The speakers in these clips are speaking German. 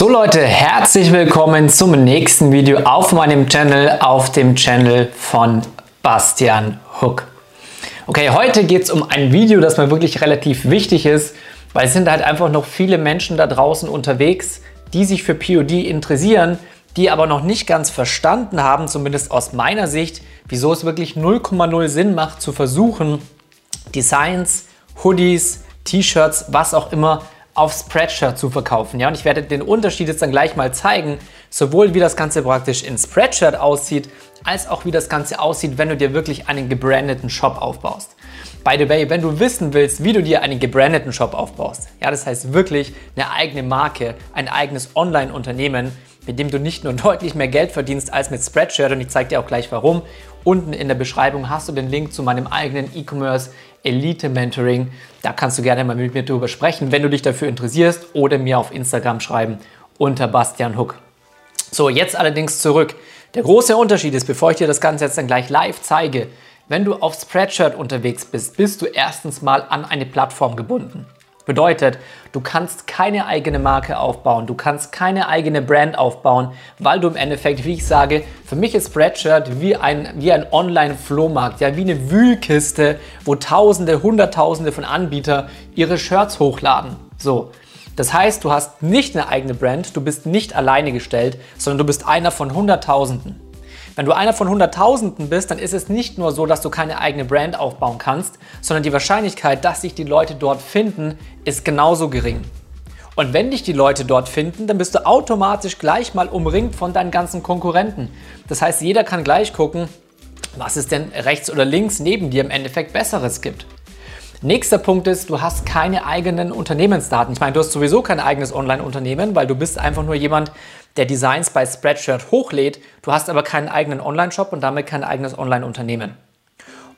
So Leute, herzlich willkommen zum nächsten Video auf meinem Channel, auf dem Channel von Bastian Hook. Okay, heute geht es um ein Video, das mir wirklich relativ wichtig ist, weil es sind halt einfach noch viele Menschen da draußen unterwegs, die sich für POD interessieren, die aber noch nicht ganz verstanden haben, zumindest aus meiner Sicht, wieso es wirklich 0,0 Sinn macht zu versuchen, Designs, Hoodies, T-Shirts, was auch immer auf Spreadshirt zu verkaufen. Ja, und ich werde den Unterschied jetzt dann gleich mal zeigen, sowohl wie das Ganze praktisch in Spreadshirt aussieht, als auch wie das Ganze aussieht, wenn du dir wirklich einen gebrandeten Shop aufbaust. By the way, wenn du wissen willst, wie du dir einen gebrandeten Shop aufbaust, ja, das heißt wirklich eine eigene Marke, ein eigenes Online-Unternehmen, mit dem du nicht nur deutlich mehr Geld verdienst als mit Spreadshirt und ich zeige dir auch gleich warum. Unten in der Beschreibung hast du den Link zu meinem eigenen E-Commerce Elite Mentoring. Da kannst du gerne mal mit mir drüber sprechen, wenn du dich dafür interessierst oder mir auf Instagram schreiben unter Bastian Hook. So, jetzt allerdings zurück. Der große Unterschied ist, bevor ich dir das Ganze jetzt dann gleich live zeige, wenn du auf Spreadshirt unterwegs bist, bist du erstens mal an eine Plattform gebunden. Bedeutet, du kannst keine eigene Marke aufbauen, du kannst keine eigene Brand aufbauen, weil du im Endeffekt, wie ich sage, für mich ist Spreadshirt wie ein, wie ein Online-Flohmarkt, ja, wie eine Wühlkiste, wo Tausende, Hunderttausende von Anbietern ihre Shirts hochladen. So. Das heißt, du hast nicht eine eigene Brand, du bist nicht alleine gestellt, sondern du bist einer von Hunderttausenden. Wenn du einer von Hunderttausenden bist, dann ist es nicht nur so, dass du keine eigene Brand aufbauen kannst, sondern die Wahrscheinlichkeit, dass sich die Leute dort finden, ist genauso gering. Und wenn dich die Leute dort finden, dann bist du automatisch gleich mal umringt von deinen ganzen Konkurrenten. Das heißt, jeder kann gleich gucken, was es denn rechts oder links neben dir im Endeffekt Besseres gibt. Nächster Punkt ist, du hast keine eigenen Unternehmensdaten. Ich meine, du hast sowieso kein eigenes Online-Unternehmen, weil du bist einfach nur jemand, der Designs bei Spreadshirt hochlädt. Du hast aber keinen eigenen Online-Shop und damit kein eigenes Online-Unternehmen.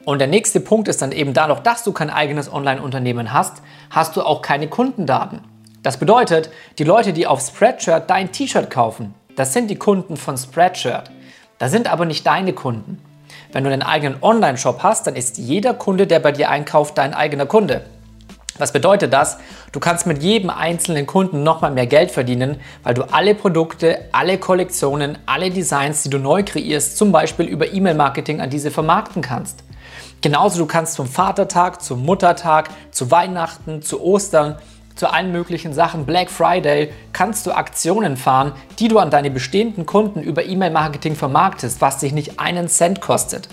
Und der nächste Punkt ist dann eben dadurch, dass du kein eigenes Online-Unternehmen hast, hast du auch keine Kundendaten. Das bedeutet, die Leute, die auf Spreadshirt dein T-Shirt kaufen, das sind die Kunden von Spreadshirt. Das sind aber nicht deine Kunden. Wenn du einen eigenen Online-Shop hast, dann ist jeder Kunde, der bei dir einkauft, dein eigener Kunde. Was bedeutet das? Du kannst mit jedem einzelnen Kunden nochmal mehr Geld verdienen, weil du alle Produkte, alle Kollektionen, alle Designs, die du neu kreierst, zum Beispiel über E-Mail-Marketing an diese vermarkten kannst. Genauso du kannst zum Vatertag, zum Muttertag, zu Weihnachten, zu Ostern zu allen möglichen Sachen. Black Friday kannst du Aktionen fahren, die du an deine bestehenden Kunden über E-Mail-Marketing vermarktest, was dich nicht einen Cent kostet.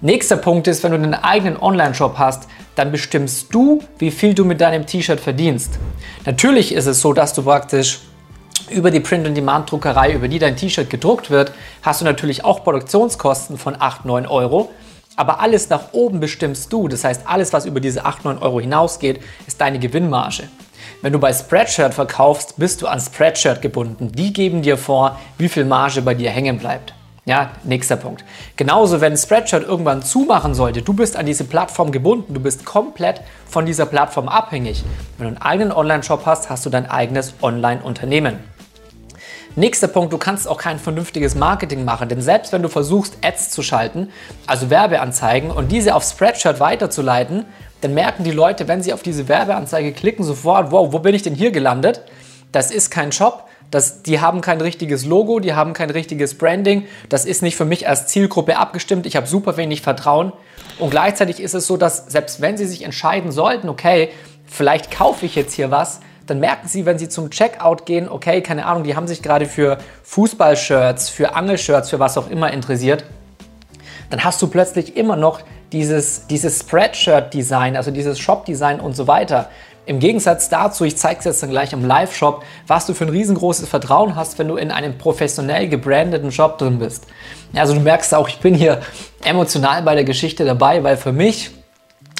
Nächster Punkt ist, wenn du einen eigenen Online-Shop hast, dann bestimmst du, wie viel du mit deinem T-Shirt verdienst. Natürlich ist es so, dass du praktisch über die Print-on-Demand-Druckerei, über die dein T-Shirt gedruckt wird, hast du natürlich auch Produktionskosten von 8, 9 Euro. Aber alles nach oben bestimmst du. Das heißt, alles, was über diese 8, 9 Euro hinausgeht, ist deine Gewinnmarge. Wenn du bei Spreadshirt verkaufst, bist du an Spreadshirt gebunden. Die geben dir vor, wie viel Marge bei dir hängen bleibt. Ja, nächster Punkt. Genauso, wenn Spreadshirt irgendwann zumachen sollte, du bist an diese Plattform gebunden, du bist komplett von dieser Plattform abhängig. Wenn du einen eigenen Online-Shop hast, hast du dein eigenes Online-Unternehmen. Nächster Punkt, du kannst auch kein vernünftiges Marketing machen, denn selbst wenn du versuchst, Ads zu schalten, also Werbeanzeigen, und diese auf Spreadshirt weiterzuleiten, dann merken die Leute, wenn sie auf diese Werbeanzeige klicken, sofort, wow, wo bin ich denn hier gelandet? Das ist kein Shop, das, die haben kein richtiges Logo, die haben kein richtiges Branding, das ist nicht für mich als Zielgruppe abgestimmt, ich habe super wenig Vertrauen. Und gleichzeitig ist es so, dass selbst wenn sie sich entscheiden sollten, okay, vielleicht kaufe ich jetzt hier was, dann merken sie, wenn sie zum Checkout gehen, okay, keine Ahnung, die haben sich gerade für Fußballshirts, für Angelshirts, für was auch immer interessiert, dann hast du plötzlich immer noch dieses, dieses Spreadshirt-Design, also dieses Shop-Design und so weiter. Im Gegensatz dazu, ich zeige es jetzt dann gleich im Live-Shop, was du für ein riesengroßes Vertrauen hast, wenn du in einem professionell gebrandeten Shop drin bist. Also du merkst auch, ich bin hier emotional bei der Geschichte dabei, weil für mich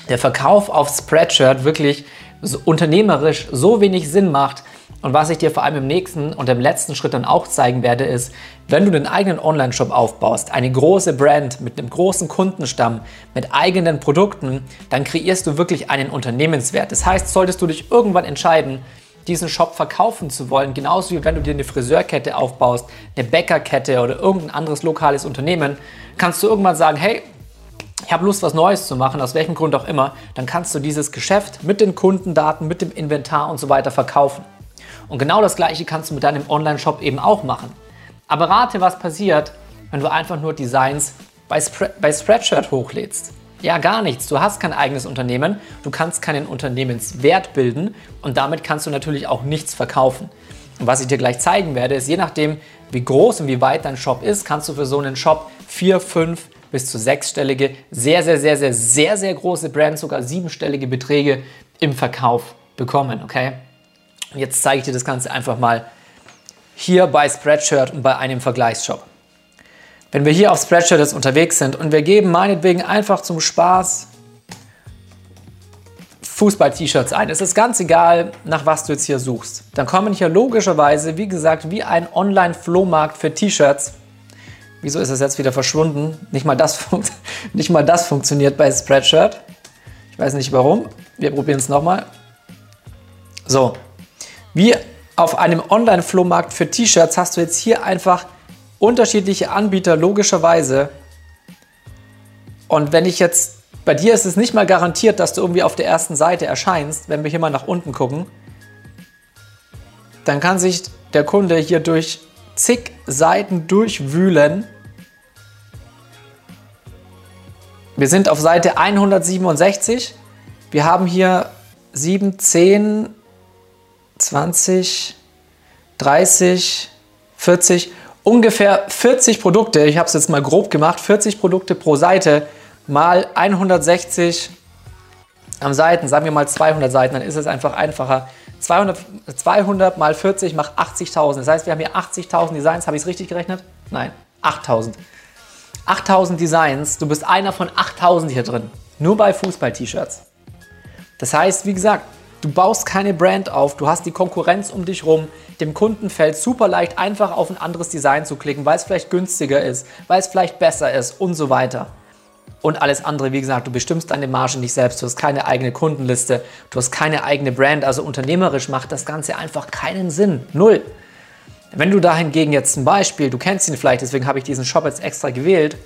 der Verkauf auf Spreadshirt wirklich so unternehmerisch so wenig Sinn macht. Und was ich dir vor allem im nächsten und im letzten Schritt dann auch zeigen werde, ist, wenn du einen eigenen Online-Shop aufbaust, eine große Brand mit einem großen Kundenstamm, mit eigenen Produkten, dann kreierst du wirklich einen Unternehmenswert. Das heißt, solltest du dich irgendwann entscheiden, diesen Shop verkaufen zu wollen, genauso wie wenn du dir eine Friseurkette aufbaust, eine Bäckerkette oder irgendein anderes lokales Unternehmen, kannst du irgendwann sagen, hey, ich habe Lust, was Neues zu machen, aus welchem Grund auch immer, dann kannst du dieses Geschäft mit den Kundendaten, mit dem Inventar und so weiter verkaufen. Und genau das gleiche kannst du mit deinem Online-Shop eben auch machen. Aber rate, was passiert, wenn du einfach nur Designs bei, Spre bei Spreadshirt hochlädst. Ja, gar nichts. Du hast kein eigenes Unternehmen, du kannst keinen Unternehmenswert bilden und damit kannst du natürlich auch nichts verkaufen. Und was ich dir gleich zeigen werde, ist, je nachdem, wie groß und wie weit dein Shop ist, kannst du für so einen Shop vier, fünf bis zu sechsstellige, sehr, sehr, sehr, sehr, sehr, sehr große Brands, sogar siebenstellige Beträge im Verkauf bekommen, okay? Und jetzt zeige ich dir das Ganze einfach mal hier bei Spreadshirt und bei einem Vergleichsshop. Wenn wir hier auf Spreadshirt jetzt unterwegs sind und wir geben meinetwegen einfach zum Spaß Fußball-T-Shirts ein. Es ist ganz egal, nach was du jetzt hier suchst. Dann kommen hier logischerweise, wie gesagt, wie ein Online-Flohmarkt für T-Shirts. Wieso ist es jetzt wieder verschwunden? Nicht mal, das nicht mal das funktioniert bei Spreadshirt. Ich weiß nicht warum. Wir probieren es nochmal. So, wie auf einem Online-Flohmarkt für T-Shirts hast du jetzt hier einfach unterschiedliche Anbieter, logischerweise. Und wenn ich jetzt, bei dir ist es nicht mal garantiert, dass du irgendwie auf der ersten Seite erscheinst, wenn wir hier mal nach unten gucken, dann kann sich der Kunde hier durch zig Seiten durchwühlen. Wir sind auf Seite 167. Wir haben hier 7, 10, 20, 30, 40 ungefähr 40 Produkte, ich habe es jetzt mal grob gemacht, 40 Produkte pro Seite mal 160 am Seiten, sagen wir mal 200 Seiten, dann ist es einfach einfacher. 200, 200 mal 40 macht 80.000. Das heißt, wir haben hier 80.000 Designs. Habe ich es richtig gerechnet? Nein, 8.000. 8.000 Designs. Du bist einer von 8.000 hier drin. Nur bei Fußball-T-Shirts. Das heißt, wie gesagt, Du baust keine Brand auf, du hast die Konkurrenz um dich rum. Dem Kunden fällt super leicht, einfach auf ein anderes Design zu klicken, weil es vielleicht günstiger ist, weil es vielleicht besser ist und so weiter. Und alles andere, wie gesagt, du bestimmst deine Marge nicht selbst, du hast keine eigene Kundenliste, du hast keine eigene Brand, also unternehmerisch macht das Ganze einfach keinen Sinn. Null. Wenn du dahingegen jetzt zum Beispiel, du kennst ihn vielleicht, deswegen habe ich diesen Shop jetzt extra gewählt,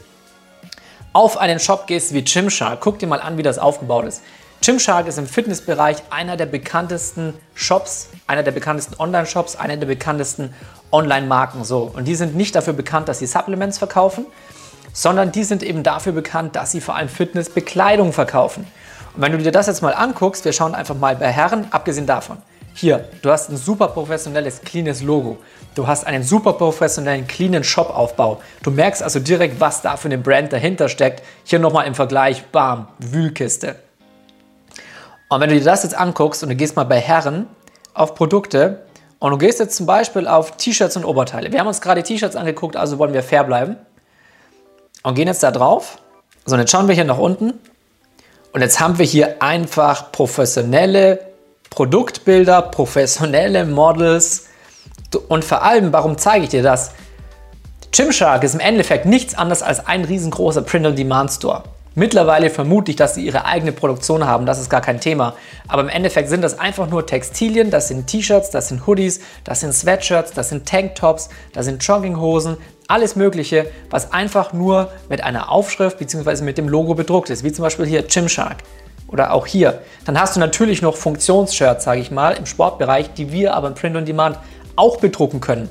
auf einen Shop gehst wie Gymshark, guck dir mal an, wie das aufgebaut ist. Gymshark ist im Fitnessbereich einer der bekanntesten Shops, einer der bekanntesten Online-Shops, einer der bekanntesten Online-Marken. So. Und die sind nicht dafür bekannt, dass sie Supplements verkaufen, sondern die sind eben dafür bekannt, dass sie vor allem Fitnessbekleidung verkaufen. Und wenn du dir das jetzt mal anguckst, wir schauen einfach mal bei Herren, abgesehen davon. Hier, du hast ein super professionelles, cleanes Logo. Du hast einen super professionellen, cleanen Shop-Aufbau. Du merkst also direkt, was da für eine Brand dahinter steckt. Hier nochmal im Vergleich, bam, Wühlkiste. Und wenn du dir das jetzt anguckst und du gehst mal bei Herren auf Produkte und du gehst jetzt zum Beispiel auf T-Shirts und Oberteile. Wir haben uns gerade T-Shirts angeguckt, also wollen wir fair bleiben. Und gehen jetzt da drauf. So, und jetzt schauen wir hier nach unten. Und jetzt haben wir hier einfach professionelle Produktbilder, professionelle Models. Und vor allem, warum zeige ich dir das? Gymshark ist im Endeffekt nichts anderes als ein riesengroßer Print-on-Demand-Store. Mittlerweile vermute ich, dass sie ihre eigene Produktion haben, das ist gar kein Thema. Aber im Endeffekt sind das einfach nur Textilien, das sind T-Shirts, das sind Hoodies, das sind Sweatshirts, das sind Tanktops, das sind Jogginghosen, alles Mögliche, was einfach nur mit einer Aufschrift bzw. mit dem Logo bedruckt ist, wie zum Beispiel hier Gymshark oder auch hier. Dann hast du natürlich noch Funktionsshirts, sage ich mal, im Sportbereich, die wir aber im Print on Demand auch bedrucken können.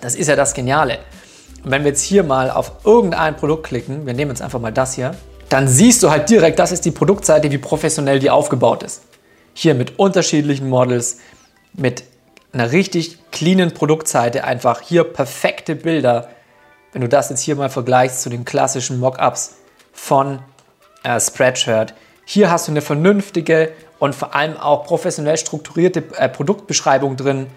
Das ist ja das Geniale. Und wenn wir jetzt hier mal auf irgendein Produkt klicken, wir nehmen jetzt einfach mal das hier, dann siehst du halt direkt, das ist die Produktseite, wie professionell die aufgebaut ist. Hier mit unterschiedlichen Models, mit einer richtig cleanen Produktseite, einfach hier perfekte Bilder. Wenn du das jetzt hier mal vergleichst zu den klassischen Mockups von äh, Spreadshirt, hier hast du eine vernünftige und vor allem auch professionell strukturierte äh, Produktbeschreibung drin.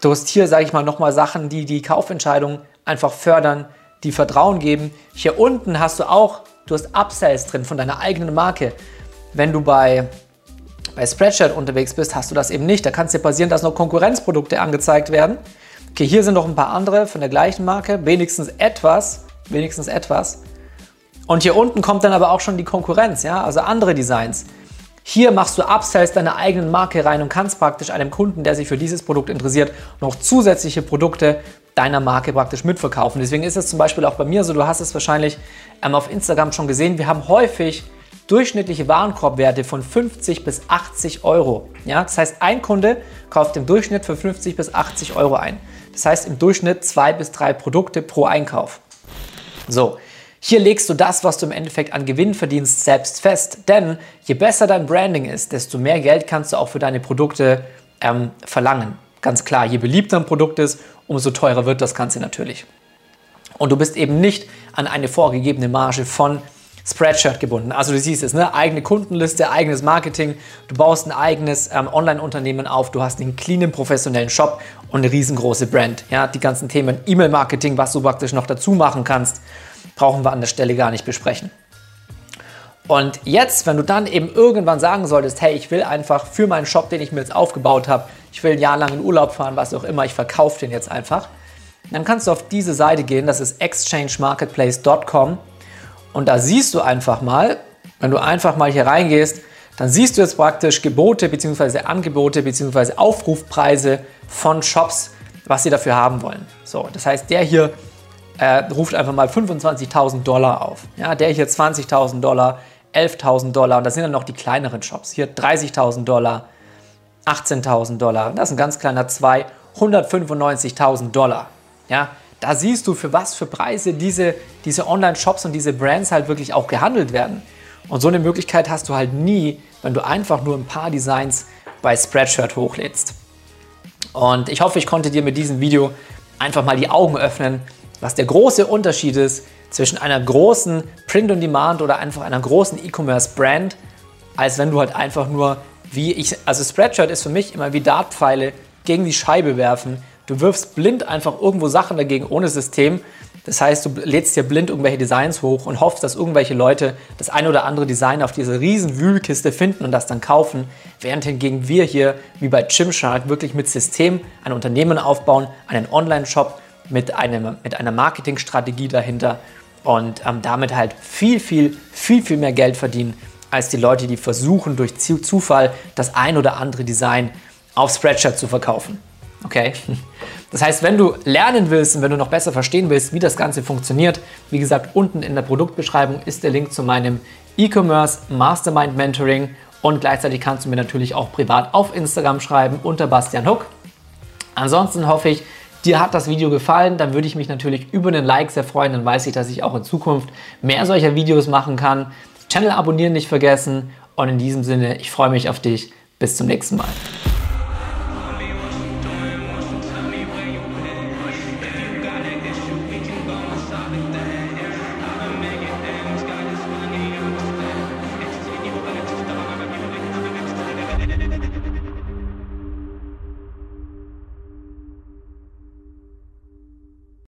Du hast hier, sage ich mal, nochmal Sachen, die die Kaufentscheidung einfach fördern, die Vertrauen geben. Hier unten hast du auch Du hast Upsells drin von deiner eigenen Marke. Wenn du bei, bei Spreadshirt unterwegs bist, hast du das eben nicht. Da kann es dir passieren, dass noch Konkurrenzprodukte angezeigt werden. Okay, hier sind noch ein paar andere von der gleichen Marke, wenigstens etwas, wenigstens etwas. Und hier unten kommt dann aber auch schon die Konkurrenz, ja, also andere Designs. Hier machst du Upsells deiner eigenen Marke rein und kannst praktisch einem Kunden, der sich für dieses Produkt interessiert, noch zusätzliche Produkte deiner Marke praktisch mitverkaufen. Deswegen ist es zum Beispiel auch bei mir so, du hast es wahrscheinlich ähm, auf Instagram schon gesehen, wir haben häufig durchschnittliche Warenkorbwerte von 50 bis 80 Euro. Ja, das heißt, ein Kunde kauft im Durchschnitt für 50 bis 80 Euro ein. Das heißt im Durchschnitt zwei bis drei Produkte pro Einkauf. So, hier legst du das, was du im Endeffekt an Gewinn verdienst, selbst fest. Denn je besser dein Branding ist, desto mehr Geld kannst du auch für deine Produkte ähm, verlangen. Ganz klar, je beliebter ein Produkt ist, umso teurer wird das Ganze natürlich. Und du bist eben nicht an eine vorgegebene Marge von Spreadshirt gebunden. Also du siehst es, ne? eigene Kundenliste, eigenes Marketing, du baust ein eigenes ähm, Online-Unternehmen auf, du hast einen cleanen, professionellen Shop und eine riesengroße Brand. Ja? Die ganzen Themen E-Mail-Marketing, was du praktisch noch dazu machen kannst, brauchen wir an der Stelle gar nicht besprechen. Und jetzt, wenn du dann eben irgendwann sagen solltest, hey, ich will einfach für meinen Shop, den ich mir jetzt aufgebaut habe, ich will ein Jahr lang in Urlaub fahren, was auch immer, ich verkaufe den jetzt einfach, dann kannst du auf diese Seite gehen, das ist exchangemarketplace.com und da siehst du einfach mal, wenn du einfach mal hier reingehst, dann siehst du jetzt praktisch Gebote bzw. Angebote bzw. Aufrufpreise von Shops, was sie dafür haben wollen. So, das heißt, der hier äh, ruft einfach mal 25.000 Dollar auf. Ja, der hier 20.000 Dollar, 11.000 Dollar und das sind dann noch die kleineren Shops. Hier 30.000 Dollar, 18.000 Dollar. Das ist ein ganz kleiner 2, 195.000 Dollar. Ja, da siehst du, für was für Preise diese, diese Online-Shops und diese Brands halt wirklich auch gehandelt werden. Und so eine Möglichkeit hast du halt nie, wenn du einfach nur ein paar Designs bei Spreadshirt hochlädst. Und ich hoffe, ich konnte dir mit diesem Video einfach mal die Augen öffnen, was der große Unterschied ist zwischen einer großen Print-on-Demand oder einfach einer großen E-Commerce-Brand, als wenn du halt einfach nur wie ich, also Spreadshirt ist für mich immer wie Dartpfeile gegen die Scheibe werfen. Du wirfst blind einfach irgendwo Sachen dagegen ohne System. Das heißt, du lädst dir blind irgendwelche Designs hoch und hoffst, dass irgendwelche Leute das ein oder andere Design auf dieser riesen Wühlkiste finden und das dann kaufen, während hingegen wir hier, wie bei Gymshark, wirklich mit System ein Unternehmen aufbauen, einen Online-Shop mit, einem, mit einer Marketingstrategie dahinter und ähm, damit halt viel, viel, viel, viel mehr Geld verdienen als die Leute, die versuchen, durch Zufall das ein oder andere Design auf Spreadshirt zu verkaufen. Okay? Das heißt, wenn du lernen willst und wenn du noch besser verstehen willst, wie das Ganze funktioniert, wie gesagt, unten in der Produktbeschreibung ist der Link zu meinem E-Commerce Mastermind Mentoring und gleichzeitig kannst du mir natürlich auch privat auf Instagram schreiben unter Bastian Huck. Ansonsten hoffe ich, Dir hat das Video gefallen, dann würde ich mich natürlich über einen Like sehr freuen. Dann weiß ich, dass ich auch in Zukunft mehr solcher Videos machen kann. Channel abonnieren nicht vergessen. Und in diesem Sinne, ich freue mich auf dich. Bis zum nächsten Mal.